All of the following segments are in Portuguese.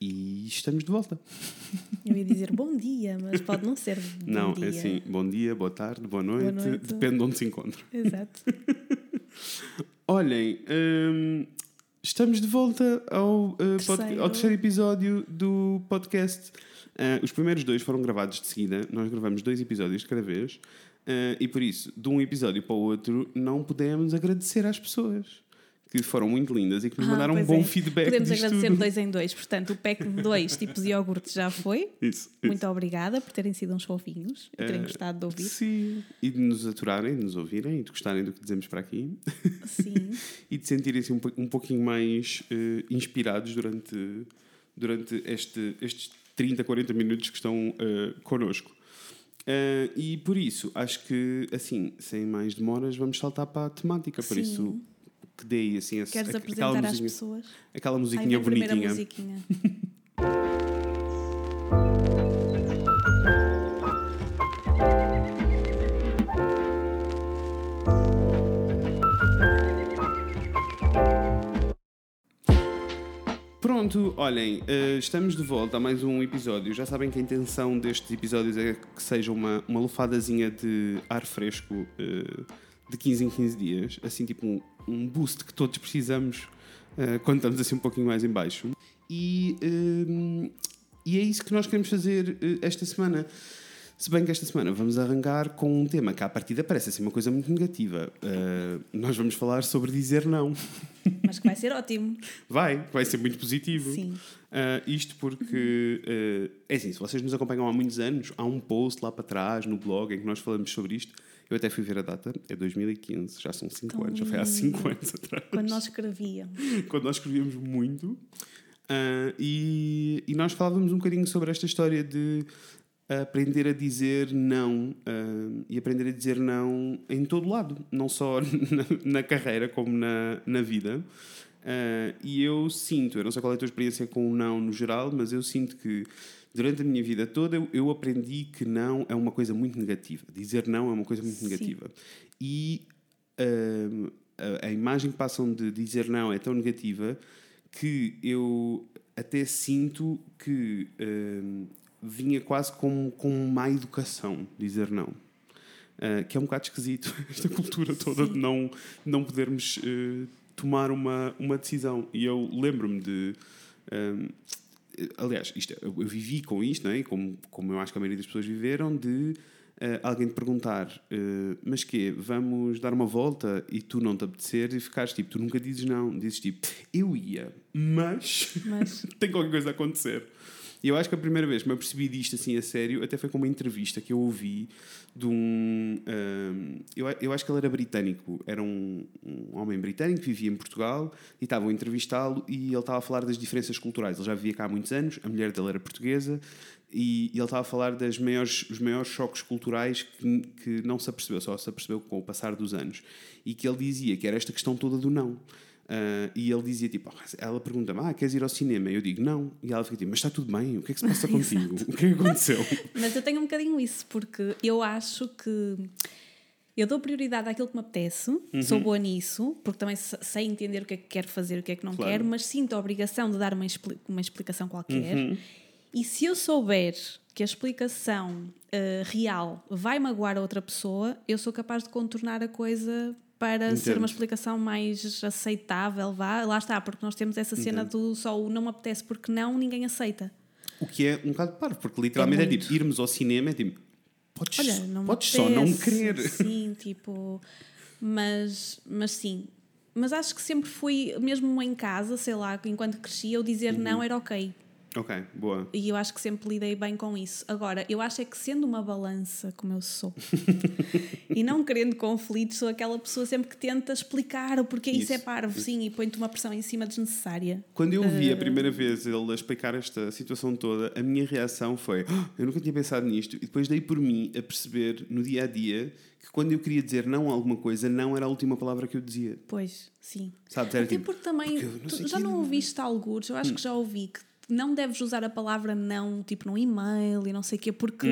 E estamos de volta. Eu ia dizer bom dia, mas pode não ser bom Não, dia. é assim, bom dia, boa tarde, boa noite, noite. depende de onde se encontra. Exato. Olhem, hum, estamos de volta ao, uh, Terceiro. ao terceiro episódio do podcast. Uh, os primeiros dois foram gravados de seguida, nós gravamos dois episódios de cada vez, uh, e por isso, de um episódio para o outro, não podemos agradecer às pessoas que foram muito lindas e que nos Ah, mandaram um bom é. feedback. Podemos agradecer tudo. dois em dois. Portanto, o pack de dois tipos de iogurte já foi. Isso, isso. Muito obrigada por terem sido uns fofinhos e terem Eh, gostado de ouvir. Sim, e de nos aturarem, de nos ouvirem e de gostarem do que dizemos para aqui Sim. e de sentirem-se um, um pouquinho mais eh, inspirados durante, durante este, estes 30, 40 minutos que estão uh, connosco. Eh, e por isso, acho que, assim, sem mais demoras, vamos saltar para a temática. Por Sim. isso, que dei assim esse, Queres aquela apresentar às musiquinha- pessoas? Aquela Ai, musiquinha vem a primeira bonitinha. musiquinha. Pronto, olhem, eh, estamos de volta a mais um episódio. Já sabem que a intenção destes episódios é que seja uma, uma lufadazinha de ar fresco eh, de 15 em 15 dias, assim tipo um, um boost que todos precisamos eh, quando estamos assim um pouquinho mais em baixo. E, eh, e é isso que nós queremos fazer eh, esta semana. Se bem que esta semana vamos arrancar com um tema que à partida parece assim uma coisa muito negativa. Nós vamos falar sobre dizer não. Mas que vai ser ótimo. Vai, vai ser muito positivo. Sim. Ah, isto porque, ah, é assim, se vocês nos acompanham há muitos anos, há um post lá para trás no blog em que nós falamos sobre isto. Eu até fui ver a data, é 2015, já são 5 Tão anos, já foi há 5 anos atrás. Quando nós escrevíamos. Quando nós escrevíamos muito. Ah, e, e nós falávamos um bocadinho sobre esta história de aprender a dizer não ah, e aprender a dizer não em todo lado, não só na, na carreira como na, na vida. Ah, e eu sinto, eu não sei qual é a tua experiência com o não no geral, mas eu sinto que durante a minha vida toda eu, eu aprendi que não é uma coisa muito negativa. Dizer não é uma coisa muito Sim. negativa. E ah, a, a imagem que passam de dizer não é tão negativa que eu até sinto que ah, vinha quase com, com má educação dizer não. Ah, que é um bocado esquisito, esta cultura toda de não, não podermos eh, tomar uma, uma decisão. E eu lembro-me de. ahm, aliás, isto, é- eu, eu vivi com isto, não é? como, como eu acho que a maioria das pessoas viveram, de eh, alguém te perguntar: eh, Mas que Vamos dar uma volta e tu não te apetecer e ficares tipo, tu nunca dizes não, dizes tipo, eu ia, mas Mas tem qualquer coisa a acontecer. E eu acho que a primeira vez que me apercebi disto assim a sério até foi com uma entrevista que eu ouvi de um. ahm, eu, a- eu acho que ele era britânico, era um, um homem britânico que vivia em Portugal e estavam a entrevistá-lo e ele estava a falar das diferenças culturais. Ele já vivia cá há muitos anos, a mulher dele era portuguesa e, e ele estava a falar das maiores, os maiores choques culturais que, que não se apercebeu, só se apercebeu com o passar dos anos. E que ele dizia que era esta questão toda do não. Ah, e ele dizia tipo, "Ah, ela pergunta-me, ah, queres ir ao cinema? Eu digo, não. E ela fica tipo, mas está tudo bem, o que é que se passa contigo? O que é que aconteceu? Mas eu tenho um bocadinho isso, porque eu acho que eu dou prioridade àquilo que me apetece, Uhum. sou boa nisso, porque também se- sei entender o que é que quero fazer e o que é que não Claro. quero, mas sinto a obrigação de dar uma, expli- uma explicação qualquer. Uhum. E se eu souber que a explicação eh, real vai magoar a outra pessoa, eu sou capaz de contornar a coisa para ser Entendo. uma explicação mais aceitável, vá. Lá está, porque nós temos essa cena do só o não me apetece porque não, ninguém aceita. O que é um bocado parvo, porque literalmente é, muito. tipo, irmos ao cinema é tipo, podes, Olha, não podes só não apetece, querer. Sim, tipo. Mas, mas sim. Mas acho que sempre fui, mesmo em casa, sei lá, enquanto crescia, eu dizer Uhum. não era ok. Ok, boa. E eu acho que sempre lidei bem com isso. Agora, eu acho é que sendo uma balança, como eu sou, e não querendo conflitos, sou aquela pessoa sempre que tenta explicar o porquê isso, Isso, é parvo, sim, e põe-te uma pressão em cima desnecessária. Quando eu Ah. vi a primeira vez ele explicar esta situação toda, a minha reação foi: "Ah, eu nunca tinha pensado nisto. E depois dei por mim a perceber no dia a dia que quando eu queria dizer não a alguma coisa, não era a última palavra que eu dizia. Pois, sim. Sabes? Era Até tipo, porque também, porque não tu já não ouviste alguns, eu acho que já ouvi que não deves usar a palavra não, tipo num e-mail e não sei o quê, porque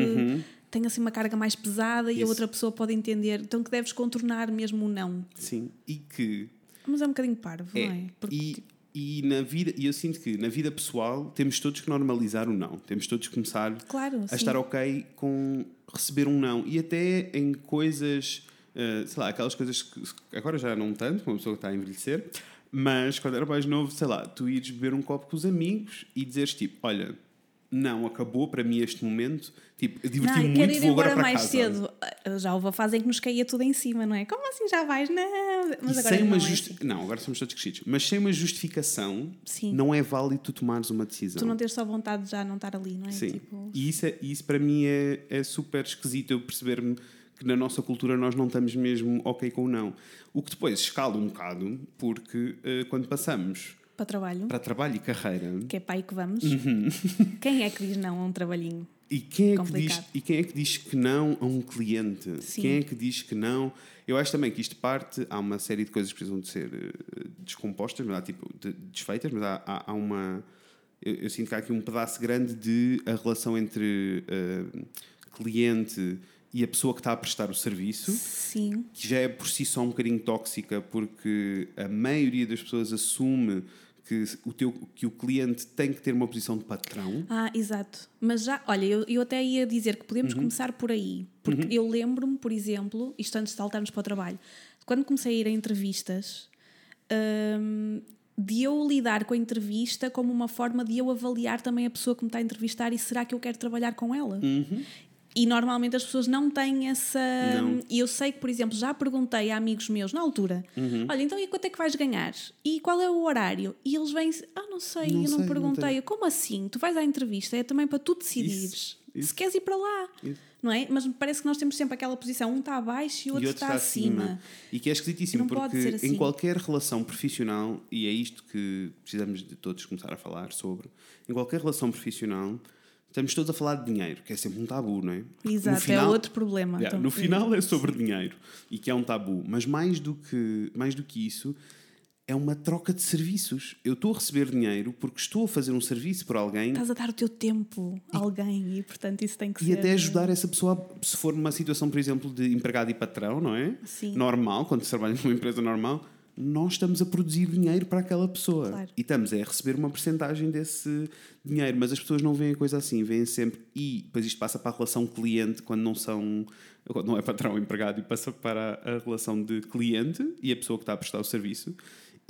tem assim uma carga mais pesada e a Isso. outra pessoa pode entender, então que deves contornar mesmo o não. sim. E que Mas é um bocadinho parvo, É, não é? Porque, e, tipo, e na vida, e eu sinto que na vida pessoal temos todos que normalizar o não. Temos todos que começar Claro, a sim. estar ok com receber um não. E até em coisas, eh, sei lá, aquelas coisas que agora já não tanto, uma pessoa que está a envelhecer, mas quando era mais novo, sei lá, tu ires beber um copo com os amigos e dizeres tipo, olha, não, acabou para mim este momento, tipo, Não, diverti-me muito, ir vou agora para mais casa. cedo. Ah, Já houve a fase em que nos caía tudo em cima, não é? Como assim já vais? Não, mas E agora sem não uma é justi- assim. Não, agora somos todos crescidos. Mas sem uma justificação, Sim. não é válido tu tomares uma decisão. Tu não tens só vontade de já não estar ali, não é? Sim. Tipo, E isso, é, isso para mim é, é super esquisito eu perceber-me que na nossa cultura nós não estamos mesmo ok com o não. O que depois escala um bocado, porque eh, quando passamos para trabalho, para trabalho e carreira, que é aí que vamos. Uhum. Quem é que diz não a um trabalhinho? E quem, é que diz, e quem é que diz que não a um cliente? Sim. Quem é que diz que não? Eu acho também que isto parte, há uma série de coisas que precisam de ser eh, descompostas, mas há tipo de- desfeitas, mas há, há, há uma. Eu, eu sinto que há aqui um pedaço grande de a relação entre eh, cliente e a pessoa que está a prestar o serviço Sim. que já é por si só um bocadinho tóxica, porque a maioria das pessoas assume que o, teu, que o cliente tem que ter uma posição de patrão. Ah, exato. Mas já, olha, eu, eu até ia dizer que podemos Uhum. começar por aí. Porque eu lembro-me, por exemplo, isto antes de saltarmos para o trabalho, quando comecei a ir a entrevistas, hum, de eu lidar com a entrevista como uma forma de eu avaliar também a pessoa que me está a entrevistar e será que eu quero trabalhar com ela? E normalmente as pessoas não têm essa. Não. E eu sei que, por exemplo, já perguntei a amigos meus na altura: Uhum. olha, então e quanto é que vais ganhar? E qual é o horário? E eles vêm ah, não sei, Não eu sei, não não perguntei. Eu, Como assim? Tu vais à entrevista, é também para tu decidires Isso, isso. se queres ir para lá. Isso. Não é? Mas parece que nós temos sempre aquela posição: um está abaixo e o outro, está, acima. E que é esquisitíssimo, Não porque assim. em qualquer relação profissional, e é isto que precisamos de todos começar a falar sobre, em qualquer relação profissional, estamos todos a falar de dinheiro, que é sempre um tabu, não é? Exato, final- é outro problema. Yeah, então, no sim. final é sobre dinheiro e que é um tabu, mas mais do que, mais do que isso, é uma troca de serviços. Eu estou a receber dinheiro porque estou a fazer um serviço por alguém Estás a dar o teu tempo a alguém e, portanto, isso tem que e ser. até ajudar essa pessoa, se for numa situação, por exemplo, de empregado e patrão, não é? Sim. Normal, quando se trabalha numa empresa normal, nós estamos a produzir dinheiro para aquela pessoa. Claro. E estamos a receber uma porcentagem desse dinheiro. Mas as pessoas não veem a coisa assim, veem sempre. E depois isto passa para a relação cliente, quando não são. Quando não é patrão empregado, e passa para a relação de cliente e a pessoa que está a prestar o serviço.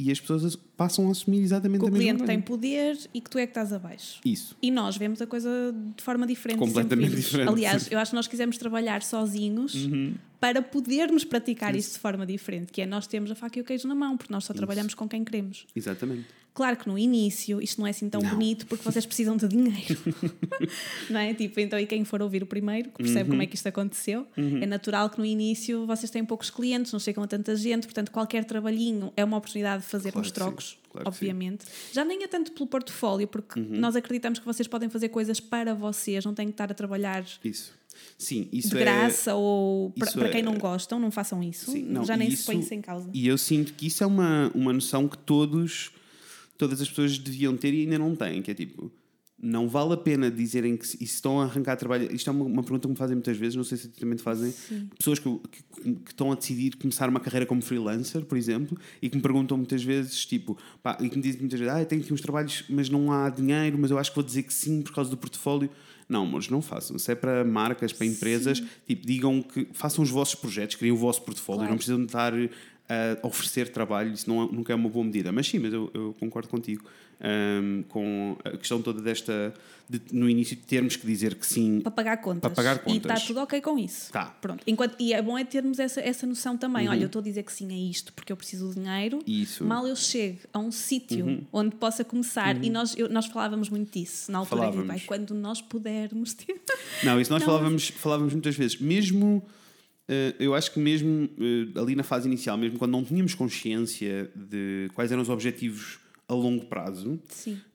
E as pessoas passam a assumir exatamente Que o a mesma cliente coisa. tem poder e que tu é que estás abaixo. Isso. E nós vemos a coisa de forma diferente. Completamente diferente, Aliás, eu acho que nós quisemos trabalhar sozinhos Uhum. Para podermos praticar isso de forma diferente, que é nós temos a faca e o queijo na mão, porque nós só trabalhamos com quem queremos. Exatamente. Claro que no início isto não é assim tão bonito porque vocês precisam de dinheiro. não é? Tipo, então, e quem for ouvir o primeiro, que percebe Uhum. como é que isto aconteceu, é natural que no início vocês têm poucos clientes, não chegam a tanta gente, portanto, qualquer trabalhinho é uma oportunidade de fazer Claro uns trocos, claro obviamente. Já nem é tanto pelo portfólio, porque Uhum. nós acreditamos que vocês podem fazer coisas para vocês, não têm que estar a trabalhar Isso. Sim, isso de é. graça ou para, quem é- não gostam, não façam isso. Sim, não, Já nem isso- se põe isso em causa. E eu sinto que isso é uma, uma noção que todos, todas as pessoas deviam ter e ainda não têm, que é tipo, não vale a pena dizerem que se, estão a arrancar trabalho. Isto é uma, uma pergunta que me fazem muitas vezes, não sei se também fazem. Pessoas que, que, que estão a decidir começar uma carreira como freelancer, por exemplo, e que me perguntam muitas vezes, tipo, pá, e que me dizem muitas vezes, ah, tenho aqui uns trabalhos, mas não há dinheiro, mas eu acho que vou dizer que sim por causa do portfólio. Não, mas não façam. Se é para marcas, para empresas, tipo, digam que façam os vossos projetos, criem o vosso portfólio, Claro. não precisam de estar a oferecer trabalho, isso não, é- nunca é uma boa medida. Mas sim, mas eu, eu concordo contigo ahm, com a questão toda desta, de, no início, termos que dizer que sim. Para pagar contas. Para pagar E está contas. tudo ok com isso. Tá. Pronto. Enquanto, e é bom é termos essa, essa noção também. Olha, eu estou a dizer que sim a isto porque eu preciso de dinheiro. Isso. Mal eu chego a um sítio onde possa começar, e nós, eu- nós falávamos muito disso na altura, Falávamos. "Ai, quando nós pudermos ter. Não, isso nós Não, falávamos, falávamos muitas vezes. Mesmo, eu acho que mesmo eh, ali na fase inicial, mesmo quando não tínhamos consciência de quais eram os objetivos a longo prazo,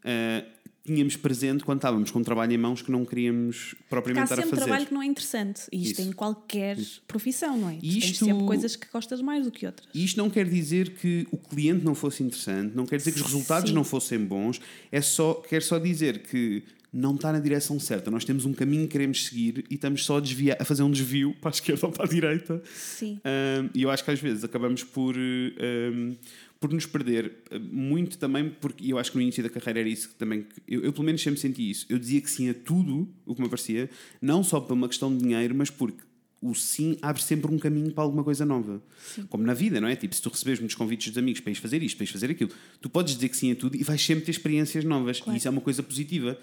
eh, tínhamos presente quando estávamos com um trabalho em mãos que não queríamos há propriamente estar a sempre fazer. trabalho que não é interessante. E isto Isso. em qualquer profissão, não é? Tens Isto- sempre coisas que gostas mais do que outras. E isto não quer dizer que o cliente não fosse interessante, não quer dizer que os resultados Sim. não fossem bons, é só, quer só dizer que não está na direção certa. Nós temos um caminho que queremos seguir e estamos só a, desviar, a fazer um desvio para a esquerda ou para a direita. Sim. Um, e eu acho que às vezes acabamos por, um, por nos perder eh, muito também, porque eu acho que no início da carreira era isso que também. Eu, eu pelo menos sempre senti isso. Eu dizia que sim a tudo o que me aparecia, não só por uma questão de dinheiro, mas porque o sim abre sempre um caminho para alguma coisa nova. Sim. Como na vida, não é? Tipo, se tu recebes muitos convites dos amigos para ires fazer isto, para ires fazer aquilo, tu podes dizer que sim a tudo e vais sempre ter experiências novas. Claro. E isso é uma coisa positiva.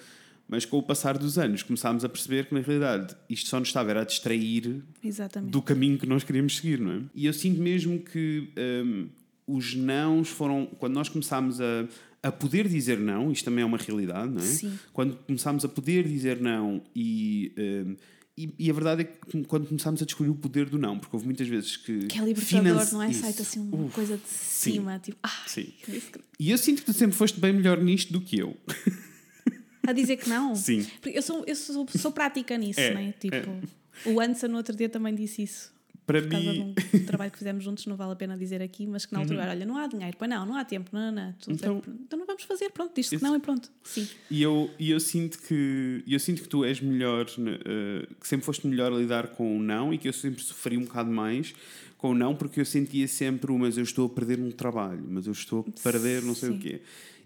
Mas com o passar dos anos começámos a perceber que na realidade isto só nos estava era a distrair Exatamente. do caminho que nós queríamos seguir, não é? E eu sinto mesmo que um, os nãos foram. Quando nós começámos a, a poder dizer não, isto também é uma realidade, não é? Sim. Quando começámos a poder dizer não e. Um, e, e, a verdade é que quando começámos a descobrir o poder do não, porque houve muitas vezes que. Que é libertador, não é? Sai-te assim uma Uf, coisa de cima, sim, tipo. Ah, sim. E eu sinto que tu sempre foste bem melhor nisto do que eu. A dizer que não? Sim. Porque eu sou, eu sou, sou prática nisso, é, né? Tipo, é. o Anderson no outro dia também disse isso. Para por causa mim... de um trabalho que fizemos juntos, não vale a pena dizer aqui, mas que na altura, uhum. olha, não há dinheiro, pois não, não há tempo, não, não, não. Então, então não vamos fazer, pronto, diz que não e pronto. Sim. E eu, e eu sinto que eu sinto que tu és melhor, uh, que sempre foste melhor a lidar com o não e que eu sempre sofri um bocado mais com o não, porque eu sentia sempre, mas eu estou a perder um trabalho, mas eu estou a perder não sei Sim. o quê.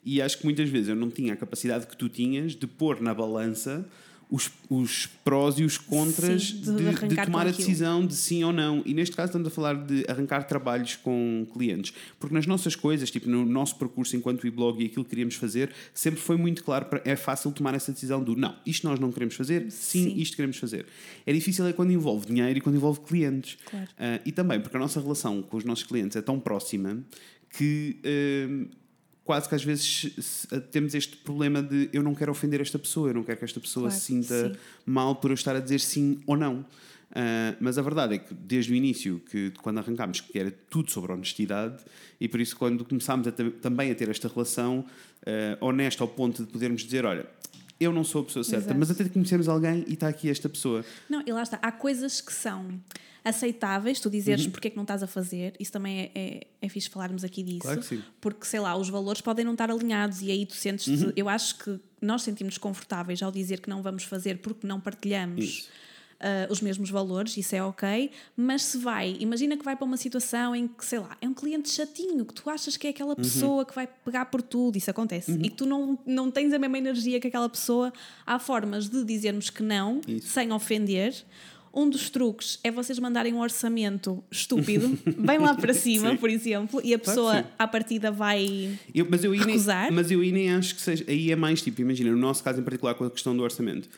E acho que muitas vezes eu não tinha a capacidade que tu tinhas de pôr na balança os, os prós e os contras sim, de, de, de, tomar a decisão de sim ou não. E neste caso estamos a falar de arrancar trabalhos com clientes. Porque nas nossas coisas, tipo no nosso percurso enquanto e-blog e aquilo que queríamos fazer, sempre foi muito claro, é fácil tomar essa decisão do não, isto nós não queremos fazer, sim, sim. isto queremos fazer. É difícil é quando envolve dinheiro e quando envolve clientes. Claro. Uh, e também porque a nossa relação com os nossos clientes é tão próxima que. Uh, quase que às vezes temos este problema de eu não quero ofender esta pessoa, eu não quero que esta pessoa claro, se sinta sim. mal por eu estar a dizer sim ou não. Uh, mas a verdade é que desde o início, que quando arrancámos, que era tudo sobre honestidade, e por isso quando começámos a também a ter esta relação uh, honesta ao ponto de podermos dizer, olha, eu não sou a pessoa certa, Exato. mas até conhecemos alguém e está aqui esta pessoa. Não, e lá está, há coisas que são aceitáveis, tu dizeres uhum. porque é que não estás a fazer, isso também é, é, é fixe falarmos aqui disso. Claro que sim. Porque, sei lá, os valores podem não estar alinhados e aí tu sentes uhum. Eu acho que nós sentimos confortáveis ao dizer que não vamos fazer porque não partilhamos. Uh, os mesmos valores, isso é ok, mas se vai, imagina que vai para uma situação em que, sei lá, é um cliente chatinho, que tu achas que é aquela uhum. pessoa uhum. que vai pegar por tudo, isso acontece, uhum. e que tu não, não tens a mesma energia que aquela pessoa, há formas de dizermos que não, isso. sem ofender, um dos truques é vocês mandarem um orçamento estúpido, bem lá para cima, por exemplo, e a pessoa claro à partida vai eu, mas eu recusar. Nem, mas eu aí nem acho que seja. Aí é mais tipo, imagina, no nosso caso em particular com a questão do orçamento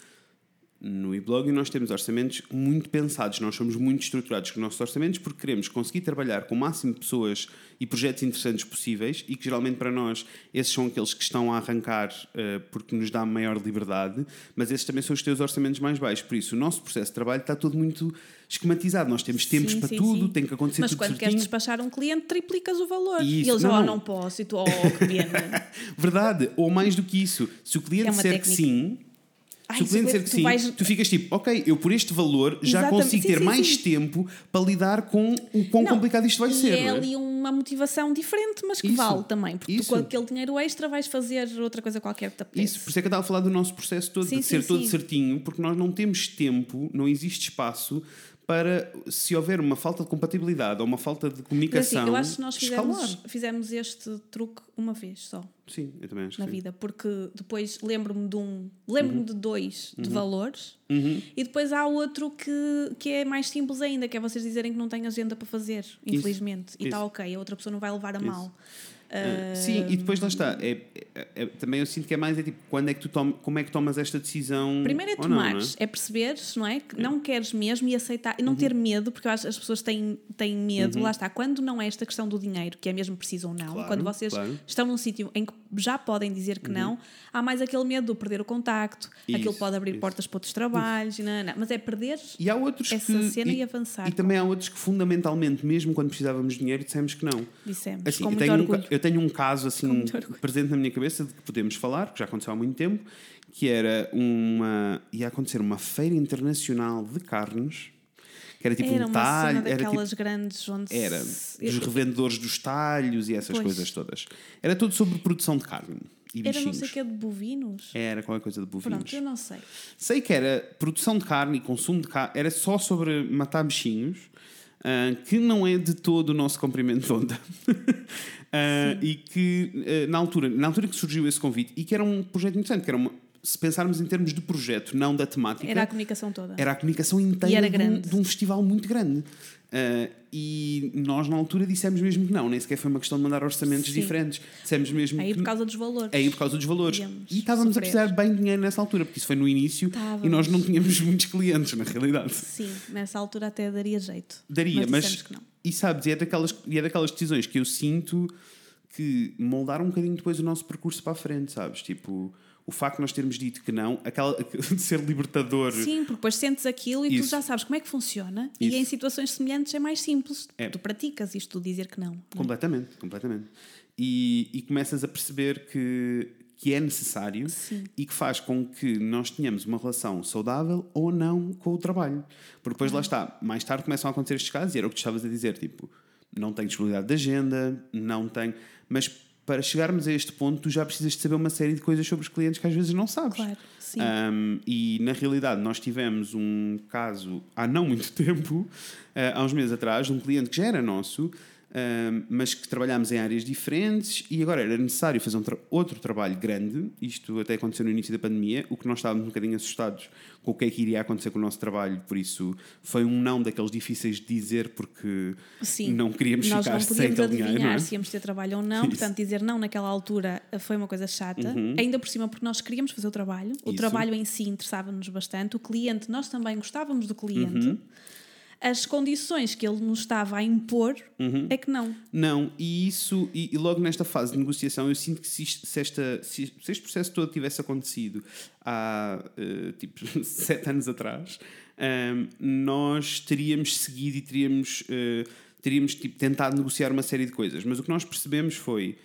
no e-blog nós temos orçamentos muito pensados, nós somos muito estruturados com os nossos orçamentos porque queremos conseguir trabalhar com o máximo de pessoas e projetos interessantes possíveis e que geralmente para nós esses são aqueles que estão a arrancar uh, porque nos dá maior liberdade, mas esses também são os teus orçamentos mais baixos. Por isso, o nosso processo de trabalho está todo muito esquematizado. Nós temos tempos sim, para sim, tudo, sim. tem que acontecer mas tudo quando certinho. queres despachar um cliente, triplicas o valor. Isso, e eles, não. oh, não posso, e tu, oh, pena. Verdade, ou mais do que isso, se o cliente é disser técnica. que sim Ai, cliente disser que sim, vais... tu ficas tipo, ok, eu por este valor já Exatamente. consigo sim, ter sim, mais sim. tempo para lidar com o quão não, complicado isto vai ser. É ali uma motivação diferente, mas que isso, vale também, porque isso. tu com aquele dinheiro extra vais fazer outra coisa qualquer que te apetece. Isso, por isso é que eu estava a falar do nosso processo todo, de ser todo certinho, porque nós não temos tempo, não existe espaço para se houver uma falta de compatibilidade ou uma falta de comunicação. Assim, eu acho que nós fizemos, fizemos este truque uma vez só. Sim, eu também acho Na vida, porque depois lembro-me de um, lembro-me uhum. de dois de uhum. valores uhum. e depois há outro que, que é mais simples ainda, que é vocês dizerem que não têm agenda para fazer, infelizmente, Isso. e está ok, a outra pessoa não vai levar a Isso. mal. Uh, sim, e depois lá está. É, é, é, também eu sinto que é mais é tipo, quando é que tu tom, como é que tomas esta decisão? Primeiro é tomares, é? é? perceberes, não é? Que não queres mesmo e aceitar, e não uhum. ter medo, porque eu acho que as pessoas têm, têm medo, uhum. lá está. Quando não é esta questão do dinheiro, que é mesmo preciso ou não, claro, quando vocês claro. estão num sítio em que já podem dizer que uhum. não, há mais aquele medo de perder o contacto, isso, aquilo pode abrir isso. portas para outros trabalhos, não, não, mas é perder e há outros essa que, cena e, e avançar. E também há outros que fundamentalmente, mesmo quando precisávamos de dinheiro, dissemos que não. Dissemos, assim, com eu, tenho um, eu tenho um caso assim presente na minha cabeça de que podemos falar, que já aconteceu há muito tempo, que era uma. ia acontecer uma feira internacional de carnes. Que era tipo era um talho. Era daquelas tipo, grandes onde Era. Dos revendedores dos talhos e essas pois. coisas todas. Era tudo sobre produção de carne. E era bichinhos. não sei o que de bovinos? Era qualquer coisa de bovinos. Pronto, eu não sei. Sei que era produção de carne e consumo de carne, era só sobre matar bichinhos uh, que não é de todo o nosso comprimento de onda. uh, e que uh, na altura, na altura que surgiu esse convite, e que era um projeto interessante, que era uma, se pensarmos em termos de projeto, não da temática. Era a comunicação toda. Era a comunicação inteira de um, de um, festival muito grande. Uh, e nós, na altura, dissemos mesmo que não, nem sequer foi uma questão de mandar orçamentos Sim. diferentes. Dissemos mesmo. Aí por causa dos valores. Aí por causa dos valores. e estávamos sofrer. a precisar de bem dinheiro nessa altura, porque isso foi no início estávamos. e nós não tínhamos muitos clientes, na realidade. Sim, nessa altura até daria jeito. Daria, mas. mas e sabes, e é, daquelas, e é daquelas decisões que eu sinto que moldaram um bocadinho depois o nosso percurso para a frente, sabes? Tipo o facto de nós termos dito que não, aquela de ser libertador. Sim, porque depois sentes aquilo e Isso. tu já sabes como é que funciona Isso. e em situações semelhantes é mais simples. É. Tu praticas isto, tu dizer que não. não é? completamente, é? completamente. E, e começas a perceber que, que é necessário Sim. e que faz com que nós tenhamos uma relação saudável ou não com o trabalho. Porque depois lá está, mais tarde começam a acontecer estes casos e era o que tu estavas a dizer, tipo, não tenho disponibilidade de agenda, não tenho. Mas para chegarmos a este ponto, tu já precisas de saber uma série de coisas sobre os clientes que às vezes não sabes. Claro, sim. Um, e na realidade, nós tivemos um caso há não muito tempo, uh, há uns meses atrás, de um cliente que já era nosso, mas que trabalhámos em áreas diferentes e agora era necessário fazer um tra outro trabalho grande. Isto até aconteceu no início da pandemia, o que nós estávamos um bocadinho assustados com o que é que iria acontecer com o nosso trabalho, por isso foi um não daqueles difíceis de dizer porque Sim, não queríamos nós ficar não sem aquele dinheiro. Não se íamos ter trabalho ou não, Isso. portanto, dizer não naquela altura foi uma coisa chata, uhum. ainda por cima porque nós queríamos fazer o trabalho, o Isso. trabalho em si interessava-nos bastante, o cliente, nós também gostávamos do cliente. Uhum as condições que ele nos estava a impor uhum. é que não. Não, e isso, e, e, logo nesta fase de negociação, eu sinto que se, se, esta, se, se, este processo todo tivesse acontecido há uh, tipo sete anos atrás, um, ehm, nós teríamos seguido e teríamos, uh, teríamos tipo, tentado negociar uma série de coisas. Mas o que nós percebemos foi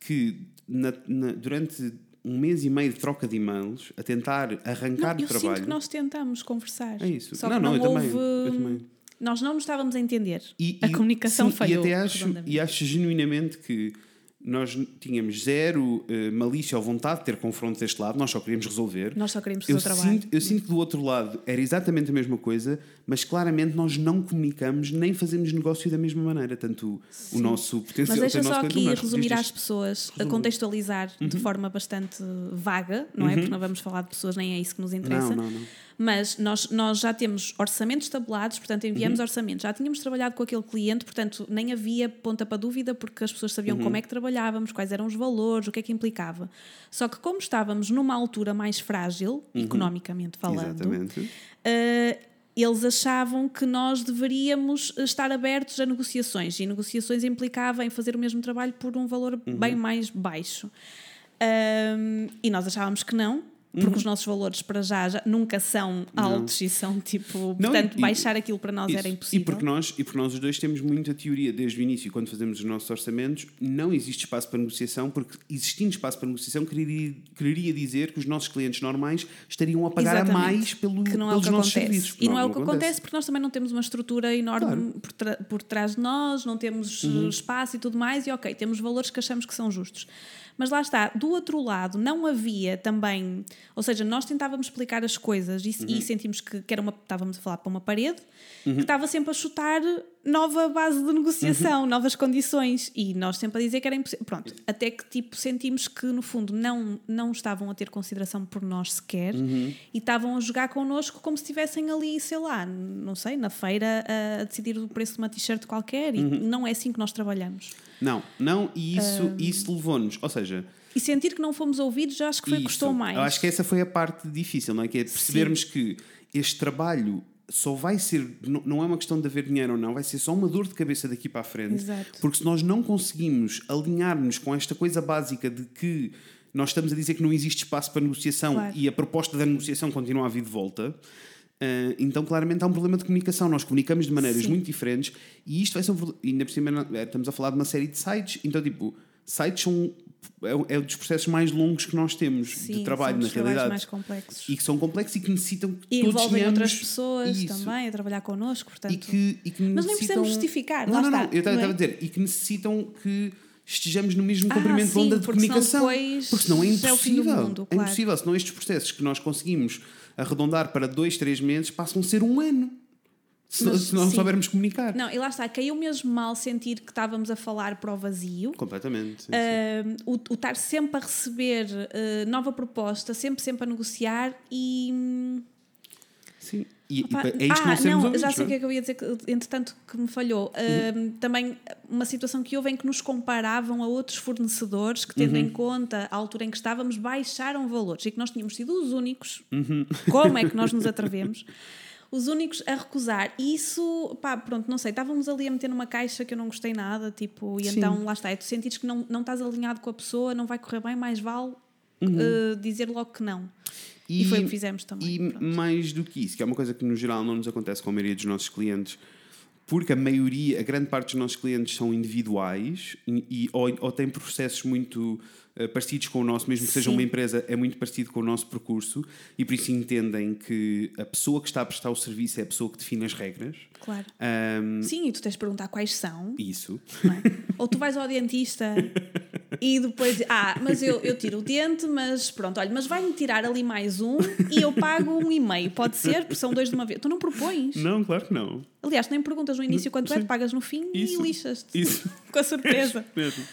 que na, na, durante um mês e meio de troca de e-mails a tentar arrancar não, eu trabalho. Eu sinto que nós tentamos conversar. É isso. Só não, não, não eu, houve... também, eu também. Nós não nos estávamos a entender. E, a e, comunicação sim, falhou. E até acho, e acho genuinamente que nós tínhamos zero uh, malícia ou vontade de ter confrontos deste lado, nós só queríamos resolver. Nós só queríamos fazer eu o trabalho. Sinto, eu sinto que do outro lado era exatamente a mesma coisa, mas claramente nós não comunicamos nem fazemos negócio da mesma maneira, tanto Sim. o nosso potencial... Mas deixa só aqui resumir às pessoas, a contextualizar uhum. de forma bastante vaga, não é? uhum. é? Porque não vamos falar de pessoas, nem é isso que nos interessa. Não, não, não mas nós, nós já temos orçamentos tabulados, portanto enviamos uhum. orçamentos. Já tínhamos trabalhado com aquele cliente, portanto nem havia ponta para dúvida, porque as pessoas sabiam uhum. como é que trabalhávamos, quais eram os valores, o que é que implicava. Só que como estávamos numa altura mais frágil, uhum. economicamente falando, uh, eles achavam que nós deveríamos estar abertos a negociações e negociações implicava em fazer o mesmo trabalho por um valor uhum. bem mais baixo. Um, e nós achávamos que não, porque uhum. os nossos valores para já, já nunca são altos não. e são tipo. Não, portanto, e, baixar aquilo para nós isso. era impossível. E porque, nós, e porque nós os dois temos muita teoria desde o início, quando fazemos os nossos orçamentos, não existe espaço para negociação, porque existindo espaço para negociação queria quereria dizer que os nossos clientes normais estariam a pagar Exatamente. a mais pelo, que não é pelos o que nossos acontece. serviços. E não, não é o que acontece. acontece porque nós também não temos uma estrutura enorme claro. por, por trás de nós, não temos uhum. espaço e tudo mais, e ok, temos valores que achamos que são justos. Mas lá está, do outro lado, não havia também. Ou seja, nós tentávamos explicar as coisas e, uhum. e sentimos que, que era uma, estávamos a falar para uma parede uhum. que estava sempre a chutar nova base de negociação, uhum. novas condições. E nós sempre a dizer que era impossível. Pronto, até que tipo sentimos que no fundo não, não estavam a ter consideração por nós sequer uhum. e estavam a jogar connosco como se estivessem ali, sei lá, não sei, na feira a decidir o preço de uma t-shirt qualquer. E uhum. não é assim que nós trabalhamos. Não, não, e isso, um... isso levou-nos, ou seja. E sentir que não fomos ouvidos, já acho que foi, custou mais. Eu acho que essa foi a parte difícil, não é? Que é percebermos Sim. que este trabalho só vai ser, não é uma questão de haver dinheiro ou não, vai ser só uma dor de cabeça daqui para a frente. Exato. Porque se nós não conseguimos alinhar-nos com esta coisa básica de que nós estamos a dizer que não existe espaço para negociação claro. e a proposta da negociação continua a vir de volta, Uh, então, claramente, há um problema de comunicação. Nós comunicamos de maneiras Sim. muito diferentes e isto vai ser um Ainda por cima, é, estamos a falar de uma série de sites. Então, tipo, sites são. É, é um dos processos mais longos que nós temos Sim, de trabalho, na realidade. mais complexos. E que são complexos e que necessitam que e todos envolvem outras pessoas isso. também a trabalhar connosco, portanto. E que, e que necessitam... Mas nem precisamos justificar. Não, não, não. Está, eu estava é? a dizer. E que necessitam que estejamos no mesmo ah, comprimento de onda de comunicação. porque senão é impossível. É, mundo, claro. é impossível. Senão estes processos que nós conseguimos arredondar para dois, três meses passam a ser um ano. Se, Mas, se não sim. soubermos comunicar. Não, e lá está, caiu mesmo mal sentir que estávamos a falar para o vazio. Completamente. Sim, uh, sim. O, o, estar sempre a receber uh, nova proposta, sempre, sempre a negociar e. Sim. E, Opa, e é isto ah, não, não já sei o que é que eu ia dizer, que, entretanto, que me falhou. Uhum. Uh, também uma situação que houve em que nos comparavam a outros fornecedores que, tendo uhum. em conta a altura em que estávamos, baixaram valores e que nós tínhamos sido os únicos. Uhum. Como é que nós nos atrevemos? os únicos a recusar. E isso, pá, pronto, não sei, estávamos ali a meter numa caixa que eu não gostei nada, tipo, e Sim. então lá está, é tu sentires que não, não estás alinhado com a pessoa, não vai correr bem, mais vale uhum. uh, dizer logo que não. E, e, foi o que fizemos também. E pronto. mais do que isso, que é uma coisa que no geral não nos acontece com a maioria dos nossos clientes, porque a maioria, a grande parte dos nossos clientes são individuais e, ou, ou têm processos muito eh, parecidos com o nosso, mesmo que Sim. seja uma empresa, é muito parecido com o nosso percurso e por isso entendem que a pessoa que está a prestar o serviço é a pessoa que define as regras. Claro. Um, Sim, e tu tens de perguntar quais são. Isso. É? Ou tu vais ao dentista e depois, ah, mas eu, eu tiro o dente, mas pronto, olha, mas vai-me tirar ali mais um e eu pago um e meio, pode ser, porque são dois de uma vez. Tu não propões? Não, claro que não. Aliás, nem perguntas no início quanto Sim. é, pagas no fim Isso. e lixas-te. Isso. com a surpresa. É mesmo.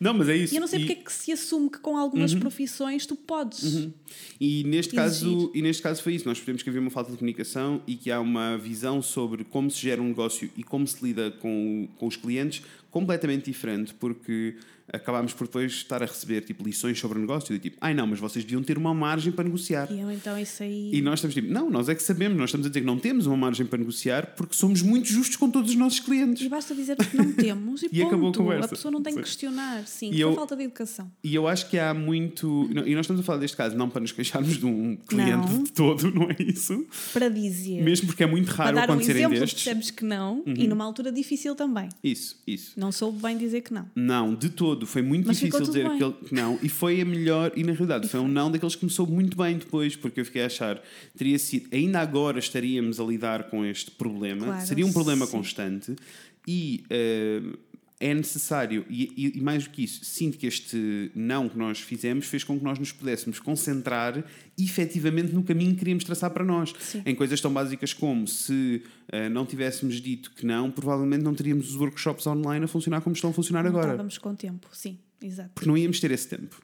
Não, mas é isso. E eu não sei e... porque é que se assume que com algumas uhum. profissões tu podes. Uhum. E, neste caso, e neste caso foi isso. Nós percebemos que havia uma falta de comunicação e que há uma visão sobre como se gera um negócio e como se lida com, com os clientes completamente diferente, porque acabámos por depois estar a receber tipo, lições sobre o negócio, de tipo, ai não, mas vocês deviam ter uma margem para negociar. E eu, então isso aí... E nós estamos tipo, não, nós é que sabemos, nós estamos a dizer que não temos uma margem para negociar porque somos muito justos com todos os nossos clientes. E basta dizer que não temos e, e ponto. acabou a conversa. A pessoa não tem que questionar, sim, e eu, falta de educação. E eu acho que há muito, e nós estamos a falar deste caso não para nos queixarmos de um cliente não. de todo, não é isso? Para dizer. Mesmo porque é muito raro para dar acontecerem um exemplo, destes. percebes que não, uhum. e numa altura difícil também. Isso, isso. Não soube bem dizer que não. Não, de todo, foi muito Mas difícil dizer aquele que não. E foi a melhor, e na realidade foi um não daqueles que começou muito bem depois, porque eu fiquei a achar teria sido, ainda agora estaríamos a lidar com este problema, claro, seria um problema sim. constante e. Uh, é necessário, e, e, mais do que isso, sinto que este não que nós fizemos fez com que nós nos pudéssemos concentrar efetivamente no caminho que queríamos traçar para nós. Sim. Em coisas tão básicas como se uh, não tivéssemos dito que não, provavelmente não teríamos os workshops online a funcionar como estão a funcionar não agora. Estávamos com tempo, sim. Exato. Porque não íamos ter esse tempo.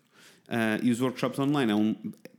Uh, e os workshops online é um,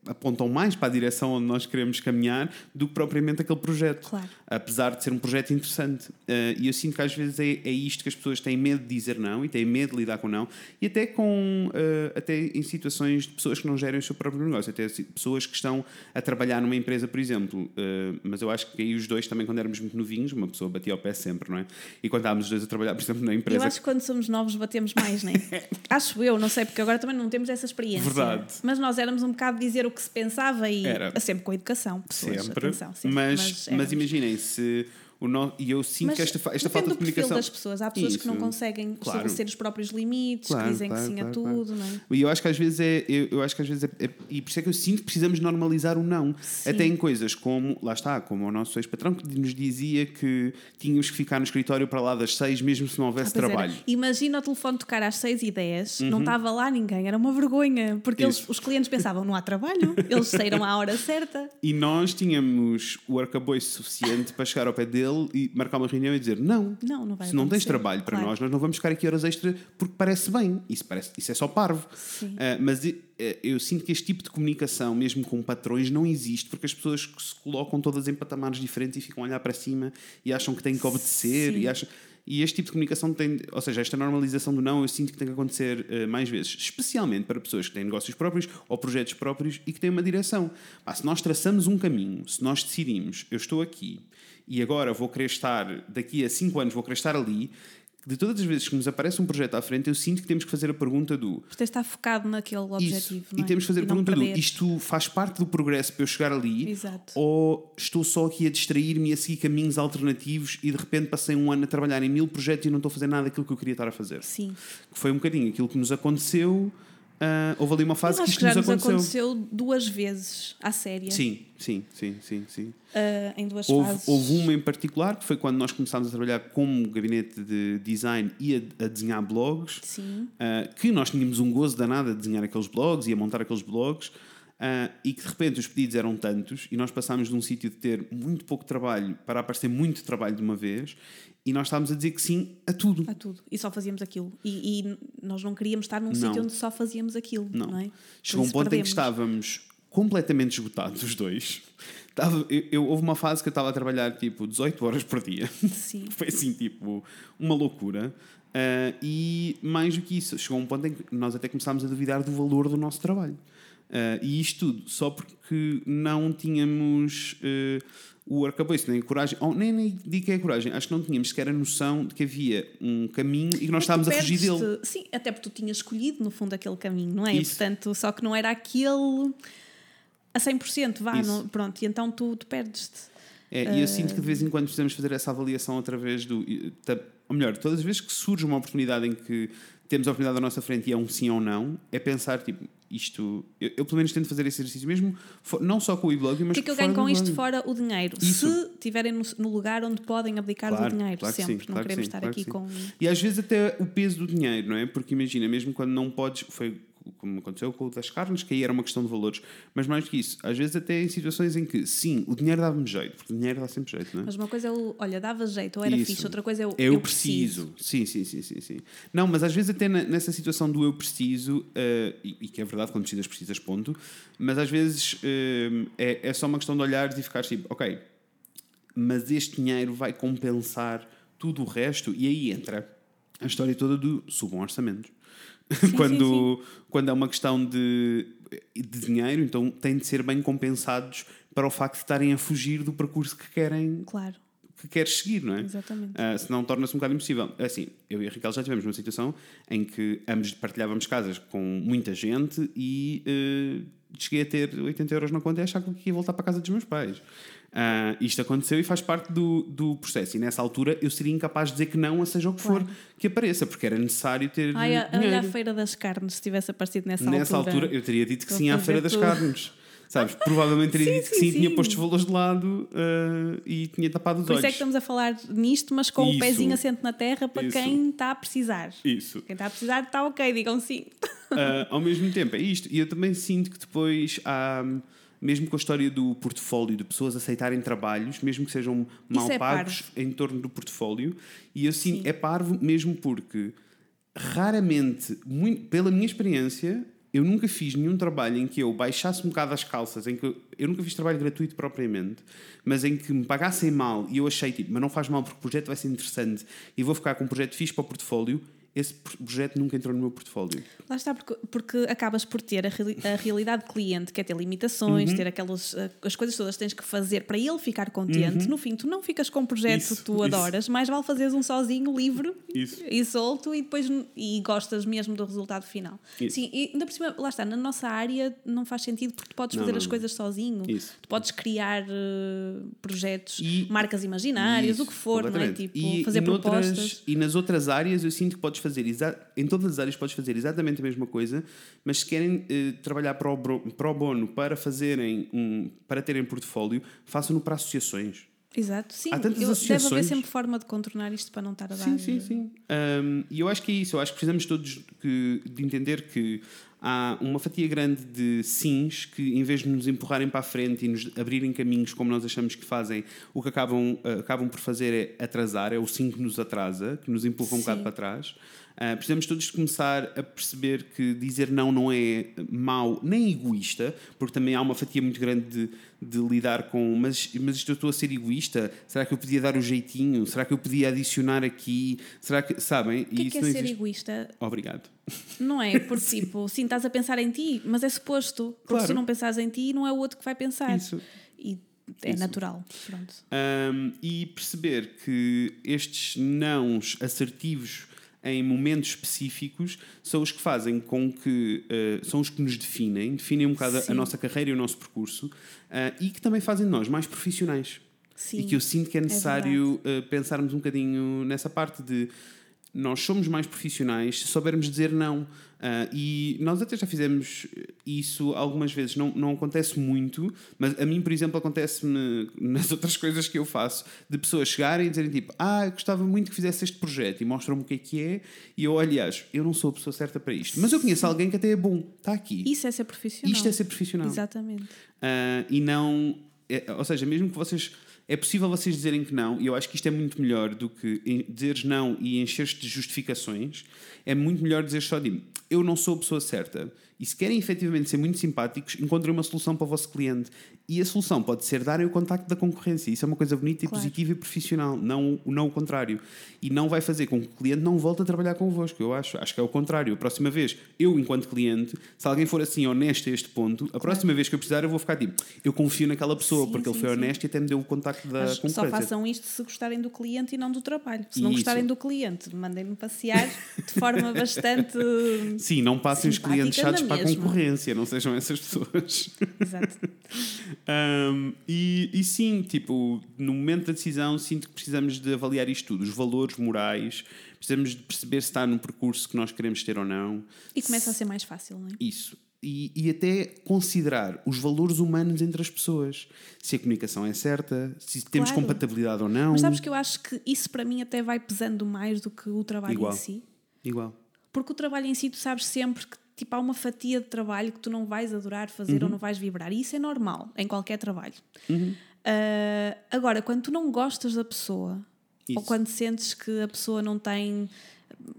apontam mais para a direção onde nós queremos caminhar do que propriamente aquele projeto. Claro. Apesar de ser um projeto interessante. Uh, e eu sinto que às vezes é, é isto que as pessoas têm medo de dizer não e têm medo de lidar com não. E até com uh, até em situações de pessoas que não gerem o seu próprio negócio. Até pessoas que estão a trabalhar numa empresa, por exemplo. Uh, mas eu acho que aí os dois também, quando éramos muito novinhos, uma pessoa batia ao pé sempre, não é? E quando estávamos os dois a trabalhar, por exemplo, na empresa. Eu acho que quando somos novos batemos mais, não é? acho eu, não sei, porque agora também não temos essa experiência. Verdade. Mas nós éramos um bocado dizer o que se pensava e era. sempre com educação. Pessoas, sempre. Atenção, sempre. Mas, mas, mas imaginem, se no... E eu sinto Mas que esta, esta falta de comunicação. das pessoas. Há pessoas Isso. que não conseguem claro. estabelecer os próprios limites, claro, que dizem claro, que sim a tudo. Não é? E eu acho que às vezes é. Eu, eu acho que às vezes é, é, E por isso é que eu sinto que precisamos normalizar o não. Sim. Até em coisas como. Lá está, como o nosso ex-patrão que nos dizia que tínhamos que ficar no escritório para lá das seis, mesmo se não houvesse ah, trabalho. Era. Imagina o telefone tocar às seis e dez, uhum. não estava lá ninguém, era uma vergonha. Porque eles, os clientes pensavam, não há trabalho, eles saíram à hora certa. E nós tínhamos o arcabouço suficiente para chegar ao pé dele e marcar uma reunião e dizer não, não, não vai se não tens trabalho para claro. nós, nós não vamos ficar aqui horas extra porque parece bem. Isso, parece, isso é só parvo. Uh, mas uh, eu sinto que este tipo de comunicação, mesmo com patrões, não existe porque as pessoas se colocam todas em patamares diferentes e ficam a olhar para cima e acham que têm que obedecer Sim. e acham. E este tipo de comunicação tem, ou seja, esta normalização do não, eu sinto que tem que acontecer uh, mais vezes, especialmente para pessoas que têm negócios próprios ou projetos próprios e que têm uma direção. se nós traçamos um caminho, se nós decidimos, eu estou aqui e agora vou querer estar, daqui a 5 anos, vou querer estar ali, de todas as vezes que nos aparece um projeto à frente, eu sinto que temos que fazer a pergunta do. Você está focado naquele objetivo. É? E temos que fazer e a pergunta do: isto faz parte do progresso para eu chegar ali? Exato. Ou estou só aqui a distrair-me e a seguir caminhos alternativos e de repente passei um ano a trabalhar em mil projetos e não estou a fazer nada daquilo que eu queria estar a fazer? Sim. Que foi um bocadinho aquilo que nos aconteceu Uh, houve ali uma fase que isto que já nos, aconteceu. aconteceu duas vezes à série. Sim, sim, sim, sim, sim. Uh, em duas houve, fases. Houve uma em particular que foi quando nós começámos a trabalhar como gabinete de design e a, a desenhar blogs. Sim. Uh, que nós tínhamos um gozo danado a desenhar aqueles blogs e a montar aqueles blogs. Uh, e que de repente os pedidos eram tantos e nós passámos de um sítio de ter muito pouco trabalho para aparecer muito trabalho de uma vez e nós estávamos a dizer que sim a tudo. A tudo. E só fazíamos aquilo. E, e nós não queríamos estar num sítio onde só fazíamos aquilo. Não. não é? Chegou um ponto perdemos. em que estávamos completamente esgotados, os dois. Estava, eu, eu, houve uma fase que eu estava a trabalhar tipo 18 horas por dia. Sim. Foi assim, tipo, uma loucura. Uh, e mais do que isso, chegou um ponto em que nós até começámos a duvidar do valor do nosso trabalho. Uh, e isto tudo só porque não tínhamos uh, o arcabouço, nem a coragem, ou nem, nem digo que é a coragem, acho que não tínhamos sequer a noção de que havia um caminho e que nós estávamos a fugir dele. Sim, até porque tu tinhas escolhido no fundo aquele caminho, não é? Isso. Portanto, só que não era aquele a 100%, vá, não, pronto, e então tu, tu perdes-te. É, uh... E eu sinto que de vez em quando precisamos fazer essa avaliação através do. Ou melhor, todas as vezes que surge uma oportunidade em que temos a oportunidade à nossa frente e é um sim ou não, é pensar, tipo, isto. Eu, eu pelo menos tento fazer esse exercício mesmo, for, não só com o e-blog, mas O que é que eu ganho com isto fora o dinheiro? Isso. Se estiverem no, no, lugar onde podem abdicar claro, do dinheiro, claro sempre. Sim, não claro queremos sim, estar aqui com. E às vezes até o peso do dinheiro, não é? Porque imagina, mesmo quando não podes. Foi como aconteceu com o das carnes, que aí era uma questão de valores. Mas mais que isso, às vezes até em situações em que, sim, o dinheiro dava-me jeito, porque o dinheiro dá sempre jeito, não é? Mas uma coisa é o, olha, dava jeito, ou era isso. fixe, outra coisa é o eu, eu preciso. preciso. Sim, sim, sim, sim, sim. Não, mas às vezes até nessa situação do eu preciso, uh, e, e, que é verdade, quando precisas, precisas, ponto, mas às vezes uh, é, é só uma questão de olhar e ficar tipo, ok, mas este dinheiro vai compensar tudo o resto, e aí entra a história toda do subam orçamentos. Sim, quando, sim, sim. quando é uma questão de, de dinheiro, então têm de ser bem compensados para o facto de estarem a fugir do percurso que querem. Claro. Que queres seguir, não é? Exatamente. Uh, senão torna-se um bocado impossível. Assim, eu e a Raquel já tivemos uma situação em que ambos partilhávamos casas com muita gente e uh, cheguei a ter 80 euros na conta e achar que ia voltar para a casa dos meus pais. Uh, isto aconteceu e faz parte do, do processo. E nessa altura eu seria incapaz de dizer que não, a seja o que claro. for que apareça, porque era necessário ter. Ai, a, olha a Feira das Carnes, se tivesse aparecido nessa, nessa altura. Nessa altura eu teria dito que sim à Feira das Carnes. Sabes? Provavelmente teria sim, dito que sim, sim, tinha posto os valores de lado uh, e tinha tapado os Por olhos. Por isso é que estamos a falar nisto, mas com o pezinho assente na terra para isso. quem está a precisar. Isso. Quem está a precisar está ok, digam sim. Uh, ao mesmo tempo, é isto. E eu também sinto que depois há mesmo com a história do portfólio, de pessoas aceitarem trabalhos, mesmo que sejam mal é pagos, parvo. em torno do portfólio. E eu sinto, Sim. é parvo mesmo porque raramente, muito, pela minha experiência, eu nunca fiz nenhum trabalho em que eu baixasse um bocado as calças, em que eu, eu, nunca fiz trabalho gratuito propriamente, mas em que me pagassem mal e eu achei, tipo, mas não faz mal porque o projeto vai ser interessante e vou ficar com um projeto fixe para o portfólio esse projeto nunca entrou no meu portfólio. Lá está, porque, porque acabas por ter a, a realidade cliente, que é ter limitações, uhum. ter aquelas eh, as coisas todas que tens que fazer para ele ficar contente. Uhum. No fim, tu não ficas com um projeto isso, que tu isso. adoras, mais vale fazeres um sozinho, livre isso. e solto e depois e gostas mesmo do resultado final. Sim, e ainda por cima, lá está, na nossa área não faz sentido porque tu podes não, fazer não, as não. coisas sozinho, tu podes criar uh, projetos, e, marcas imaginárias, o que for, não é? Tipo, e, fazer e propostas. Noutras, e nas outras áreas eu sinto que podes fazer em todas as áreas podes fazer exatamente a mesma coisa, mas se querem eh, trabalhar para o, para o bono para fazerem um, para terem portfólio, façam-no para associações. Exato, sim. Há tantas eu, associações. Deve haver sempre forma de contornar isto para não estar a dar. Sim, sim, sim. Um, e eu acho que é isso. Eu acho que precisamos todos que, de entender que há uma fatia grande de sims que, em vez de nos empurrarem para a frente e nos abrirem caminhos como nós achamos que fazem, o que acabam, uh, acabam por fazer é atrasar, é o sim que nos atrasa, que nos empurra um bocado para trás. Uh, precisamos todos começar a perceber que dizer não não é mau nem egoísta, porque também há uma fatia muito grande de, de lidar com mas, mas isto eu estou a ser egoísta? Será que eu podia dar o jeitinho? Será que eu podia adicionar aqui? Será que, sabem? O que, é, que é ser existe... egoísta? Obrigado. Não é? Porque, tipo, sim, estás a pensar em ti, mas é suposto. Porque claro. se não pensares em ti, não é o outro que vai pensar. Isso. E é Isso. natural. Pronto. Um, e perceber que estes nãos assertivos em momentos específicos são os que fazem com que uh, são os que nos definem, definem um bocado Sim. a nossa carreira e o nosso percurso uh, e que também fazem de nós mais profissionais. Sim, e que eu sinto que é, é necessário é pensarmos um bocadinho nessa parte de nós somos mais profissionais se soubermos dizer não. Uh, e nós até já fizemos isso algumas vezes, não, não acontece muito, mas a mim, por exemplo, acontece-me nas outras coisas que eu faço, de pessoas chegarem e dizerem tipo, ah, gostava muito que fizesse este projeto e mostram-me o que é que é, e eu, aliás, eu não sou a pessoa certa para isto, mas eu conheço alguém que até é bom, está aqui. Isso é ser profissional. Isto é ser profissional. Exatamente. Uh, e não, é, ou seja, mesmo que vocês é possível vocês dizerem que não, e eu acho que isto é muito melhor do que dizeres não e encher-te de justificações. É muito melhor dizer só de eu não sou a pessoa certa. E se querem efetivamente ser muito simpáticos, encontrem uma solução para o vosso cliente. E a solução pode ser darem o contacto da concorrência. Isso é uma coisa bonita e claro. positiva e profissional, não, não o contrário. E não vai fazer com que o cliente não volte a trabalhar convosco, eu acho. Acho que é o contrário. A próxima vez, eu, enquanto cliente, se alguém for assim honesto a este ponto, a claro. próxima vez que eu precisar, eu vou ficar tipo, eu confio naquela pessoa, sim, porque sim, ele foi sim. honesto e até me deu o contacto da Mas concorrência. Só façam isto se gostarem do cliente e não do trabalho. Se não Isso. gostarem do cliente, mandem-me passear de forma bastante. Sim, não passem os clientes chatos para a concorrência, não sejam essas pessoas. Exato. um, e, e sim, tipo, no momento da decisão, sinto que precisamos de avaliar isto tudo, os valores morais, precisamos de perceber se está no percurso que nós queremos ter ou não. E começa a ser mais fácil, não é? Isso. E, e, até considerar os valores humanos entre as pessoas. Se a comunicação é certa, se temos claro. compatibilidade ou não. Mas sabes que eu acho que isso para mim até vai pesando mais do que o trabalho Igual. em si. Igual. Porque o trabalho em si tu sabes sempre que tipo, há uma fatia de trabalho que tu não vais adorar fazer uhum. ou não vais vibrar. E isso é normal em qualquer trabalho. Uhum. Uh, agora, quando tu não gostas da pessoa, isso. ou quando sentes que a pessoa não tem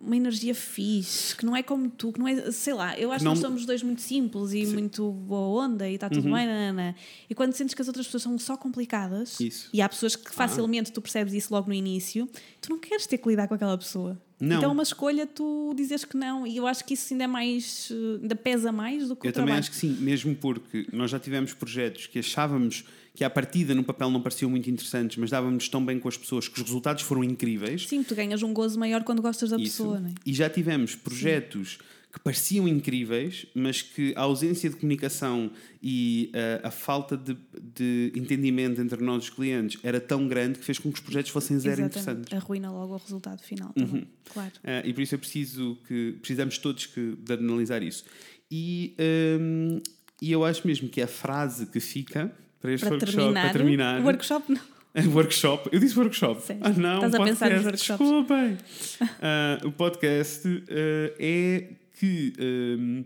uma energia fixe, que não é como tu, que não é, sei lá, eu acho não... que nós somos dois muito simples e Sim. muito boa onda e está tudo uhum. bem, nanana. e quando sentes que as outras pessoas são só complicadas, isso. e há pessoas que facilmente ah. tu percebes isso logo no início, tu não queres ter que lidar com aquela pessoa. Não. Então é uma escolha tu dizes que não, e eu acho que isso ainda é mais, ainda pesa mais do que eu o também acho que sim, mesmo porque nós já tivemos projetos que achávamos que à partida no papel não pareciam muito interessantes, mas dávamos tão bem com as pessoas que os resultados foram incríveis. Sim, tu ganhas um gozo maior quando gostas da Isso. pessoa, não é? E já tivemos projetos que pareciam incríveis, mas que a ausência de comunicação e uh, a falta de, de, entendimento entre nós os clientes era tão grande que fez com que os projetos fossem zero Exatamente. interessantes. Arruina logo o resultado final também, uhum. claro. Uh, e por isso é preciso que precisamos todos que, de analisar isso. E, um, ehm, e eu acho mesmo que a frase que fica para este para workshop, terminar, para terminar. Workshop não. workshop, eu disse workshop. Sim. Ah, não, Estás a podcast, pensar nos workshops. Desculpem. uh, o podcast uh, é que um,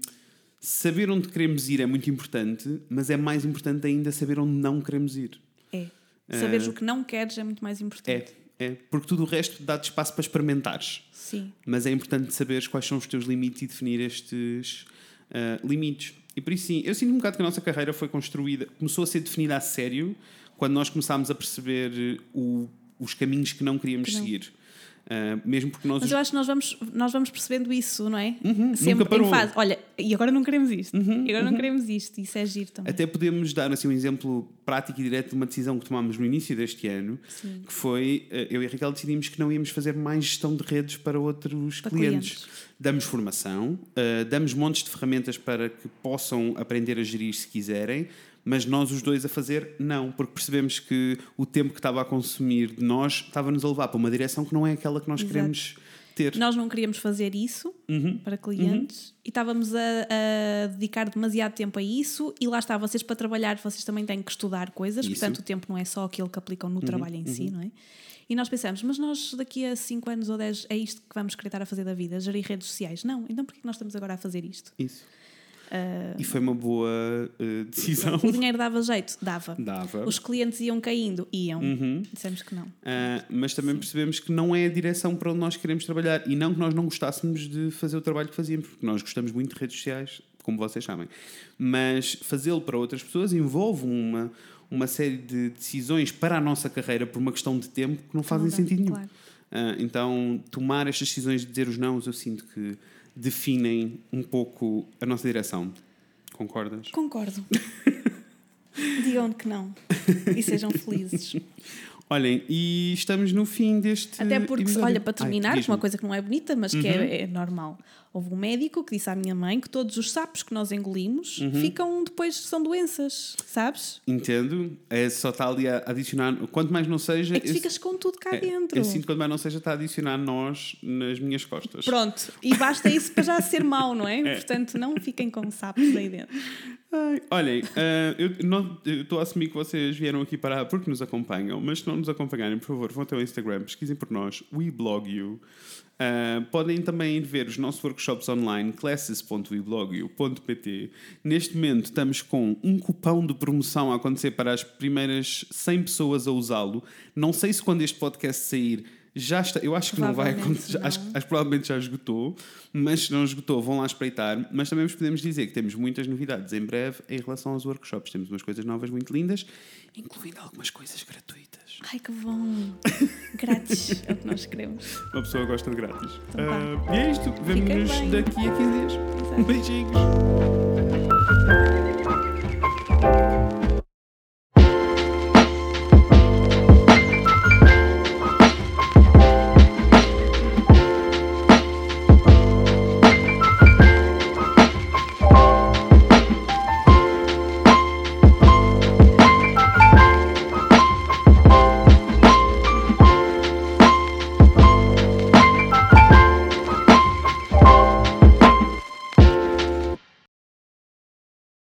saber onde queremos ir é muito importante, mas é mais importante ainda saber onde não queremos ir. É. Saberes uh, o que não queres é muito mais importante. É, é. Porque tudo o resto dá-te espaço para experimentares. Sim. Mas é importante saberes quais são os teus limites e definir estes limites. E por isso sim, eu sinto um bocado que a nossa carreira foi construída, começou a ser definida a sério quando nós começámos a perceber o, os caminhos que não queríamos que não. seguir. Uh, mesmo porque nós. Mas eu acho que nós vamos, nós vamos percebendo isso, não é? Uhum, Sempre em fase. Olha, e agora não queremos isto. Uhum, e agora uhum. não queremos isto. Isso é giro também. Até podemos dar assim, um exemplo prático e direto de uma decisão que tomámos no início deste ano, Sim. que foi uh, eu e a Raquel decidimos que não íamos fazer mais gestão de redes para outros para clientes. clientes. Damos formação, uh, damos montes de ferramentas para que possam aprender a gerir se quiserem mas nós os dois a fazer, não, porque percebemos que o tempo que estava a consumir de nós estava-nos a levar para uma direção que não é aquela que nós Exato. queremos ter. Nós não queríamos fazer isso uhum. para clientes uhum. e estávamos a, a, dedicar demasiado tempo a isso e lá está, vocês para trabalhar, vocês também têm que estudar coisas, isso. portanto o tempo não é só aquilo que aplicam no uhum. trabalho em si, uhum. não é? E nós pensamos, mas nós daqui a 5 anos ou 10 é isto que vamos querer estar a fazer da vida, gerir redes sociais. Não, então porquê que nós estamos agora a fazer isto? Isso. Uh, e foi uma boa uh, decisão. O dinheiro dava jeito? Dava. Dava. Os clientes iam caindo? Iam. Uhum. Dissemos que não. Uh, mas também Sim. percebemos que não é a direção para onde nós queremos trabalhar. E não que nós não gostássemos de fazer o trabalho que fazíamos, porque nós gostamos muito de redes sociais, como vocês sabem. Mas fazê-lo para outras pessoas envolve uma, uma série de decisões para a nossa carreira por uma questão de tempo que não fazem não sentido nenhum. Claro. então, tomar estas decisões de dizer os não, eu sinto que definem um pouco a nossa direção. Concordas? Concordo. Digam que não. E sejam felizes. Olhem, e estamos no fim deste. Até porque, episódio. olha, para terminar, Ai, uma coisa que não é bonita, mas que Uhum. é, é normal. Houve um médico que disse à minha mãe que todos os sapos que nós engolimos Uhum. ficam depois, são doenças, sabes? Entendo. É, só está ali a adicionar. Quanto mais não seja. É que eu- ficas com tudo cá é, dentro. Eu sinto que quanto mais não seja, está a adicionar nós nas minhas costas. Pronto, e basta isso para já ser mau, não é? Portanto, não fiquem com sapos aí dentro. Ai, olhem, ah, eu estou a assumir que vocês vieram aqui para porque nos acompanham, mas se não nos acompanharem, por favor, vão até o Instagram, pesquisem por nós, WeBlogYou. Ah, podem também ver os nossos workshops online, classes.weblogyu.pt. Neste momento estamos com um cupão de promoção a acontecer para as primeiras 100 pessoas a usá-lo. Não sei se quando este podcast sair já está, eu acho que não vai acontecer, não. acho, acho que provavelmente já esgotou, mas se não esgotou, vão lá espreitar. Mas também vos podemos dizer que temos muitas novidades em breve em relação aos workshops. Temos umas coisas novas muito lindas, incluindo algumas coisas gratuitas grátis. Ai que bom! grátis é o que nós queremos. Uma pessoa gosta de grátis. Então, uh, e é isto. Vemo-nos daqui a 15 dias. Exato. Beijinhos.